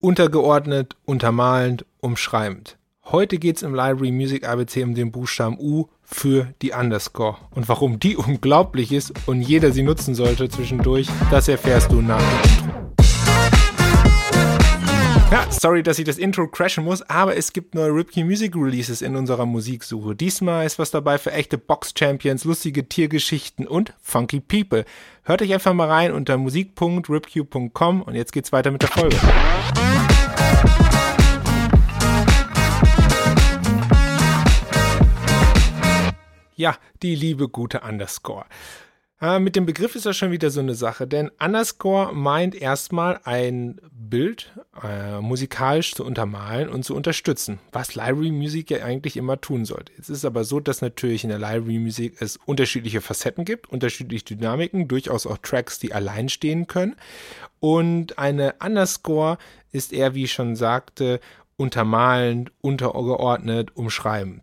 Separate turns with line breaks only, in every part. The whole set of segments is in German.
untergeordnet, untermalend, umschreibend. Heute geht's im Library Music ABC um den Buchstaben U für die Underscore. Und warum die unglaublich ist und jeder sie nutzen sollte zwischendurch, das erfährst du nach dem Intro. Ja, sorry, dass ich das Intro crashen muss, aber es gibt neue Ripkey Music Releases in unserer Musiksuche. Diesmal ist was dabei für echte Box-Champions, lustige Tiergeschichten und funky People. Hört euch einfach mal rein unter musik.ripq.com und jetzt geht's weiter mit der Folge. Ja, die liebe gute Underscore. Äh, mit dem Begriff ist das schon wieder so eine Sache, denn Underscore meint erstmal ein Bild äh, musikalisch zu untermalen und zu unterstützen, was Library Music ja eigentlich immer tun sollte. Jetzt ist aber so, dass natürlich in der Library Music es unterschiedliche Facetten gibt, unterschiedliche Dynamiken, durchaus auch Tracks, die allein stehen können. Und eine Underscore ist eher, wie ich schon sagte, untermalend, untergeordnet, umschreibend.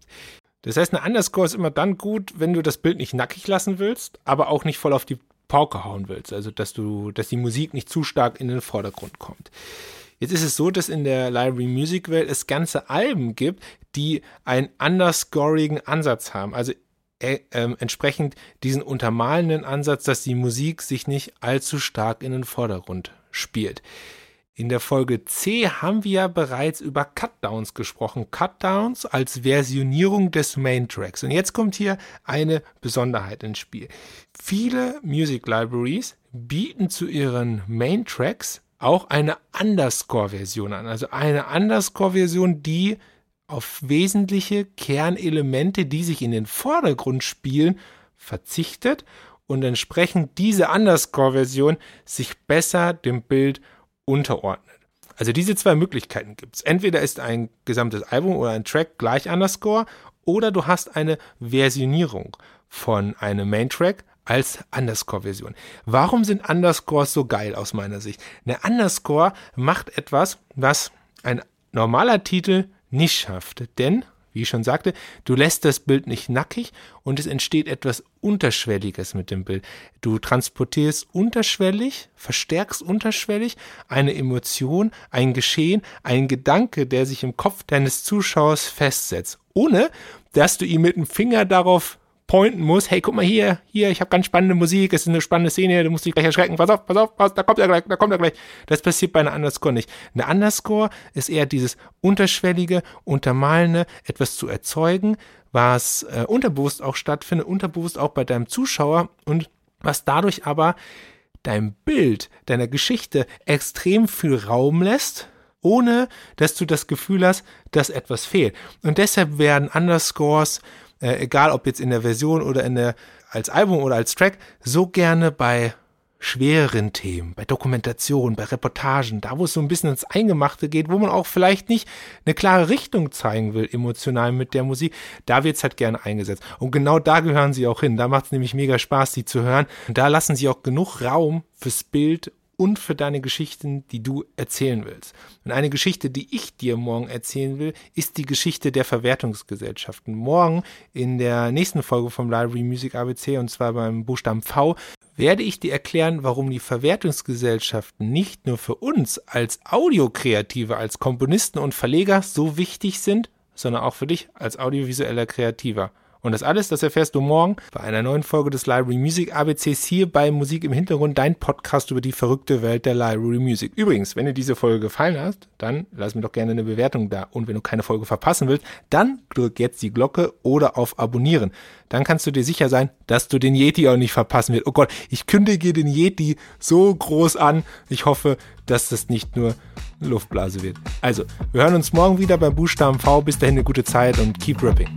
Das heißt, eine Underscore ist immer dann gut, wenn du das Bild nicht nackig lassen willst, aber auch nicht voll auf die Pauke hauen willst. Also, dass du, dass die Musik nicht zu stark in den Vordergrund kommt. Jetzt ist es so, dass in der Library Music Welt es ganze Alben gibt, die einen underscorigen Ansatz haben. Also äh, äh, entsprechend diesen untermalenden Ansatz, dass die Musik sich nicht allzu stark in den Vordergrund spielt. In der Folge C haben wir ja bereits über Cutdowns gesprochen. Cutdowns als Versionierung des Main Tracks. Und jetzt kommt hier eine Besonderheit ins Spiel. Viele Music Libraries bieten zu ihren Main Tracks auch eine Underscore-Version an. Also eine Underscore-Version, die auf wesentliche Kernelemente, die sich in den Vordergrund spielen, verzichtet und entsprechend diese Underscore-Version sich besser dem Bild unterordnet. Also diese zwei Möglichkeiten gibt es. Entweder ist ein gesamtes Album oder ein Track gleich Underscore oder du hast eine Versionierung von einem Main-Track als Underscore-Version. Warum sind Underscores so geil aus meiner Sicht? Eine Underscore macht etwas, was ein normaler Titel nicht schafft. Denn wie ich schon sagte, du lässt das Bild nicht nackig und es entsteht etwas Unterschwelliges mit dem Bild. Du transportierst unterschwellig, verstärkst unterschwellig eine Emotion, ein Geschehen, ein Gedanke, der sich im Kopf deines Zuschauers festsetzt, ohne dass du ihm mit dem Finger darauf pointen muss, hey, guck mal hier, hier, ich habe ganz spannende Musik, es ist eine spannende Szene, du musst dich gleich erschrecken, pass auf, pass auf, pass, da kommt er gleich, da kommt er gleich. Das passiert bei einer Underscore nicht. Eine Underscore ist eher dieses unterschwellige, untermalende, etwas zu erzeugen, was äh, unterbewusst auch stattfindet, unterbewusst auch bei deinem Zuschauer und was dadurch aber dein Bild, deiner Geschichte extrem viel Raum lässt, ohne dass du das Gefühl hast, dass etwas fehlt. Und deshalb werden Underscores äh, egal ob jetzt in der Version oder in der als Album oder als Track, so gerne bei schwereren Themen, bei Dokumentation, bei Reportagen, da wo es so ein bisschen ins Eingemachte geht, wo man auch vielleicht nicht eine klare Richtung zeigen will, emotional mit der Musik, da wird's halt gerne eingesetzt. Und genau da gehören sie auch hin. Da macht's nämlich mega Spaß, die zu hören. Und da lassen sie auch genug Raum fürs Bild und für deine Geschichten, die du erzählen willst. Und eine Geschichte, die ich dir morgen erzählen will, ist die Geschichte der Verwertungsgesellschaften. Morgen in der nächsten Folge vom Library Music ABC und zwar beim Buchstaben V werde ich dir erklären, warum die Verwertungsgesellschaften nicht nur für uns als Audiokreative, als Komponisten und Verleger so wichtig sind, sondern auch für dich als audiovisueller Kreativer. Und das alles, das erfährst du morgen bei einer neuen Folge des Library Music ABCs hier bei Musik im Hintergrund, dein Podcast über die verrückte Welt der Library Music. Übrigens, wenn dir diese Folge gefallen hat, dann lass mir doch gerne eine Bewertung da. Und wenn du keine Folge verpassen willst, dann drück jetzt die Glocke oder auf Abonnieren. Dann kannst du dir sicher sein, dass du den Yeti auch nicht verpassen wirst. Oh Gott, ich kündige den Yeti so groß an. Ich hoffe, dass das nicht nur eine Luftblase wird. Also, wir hören uns morgen wieder beim Buchstaben V. Bis dahin eine gute Zeit und keep rapping.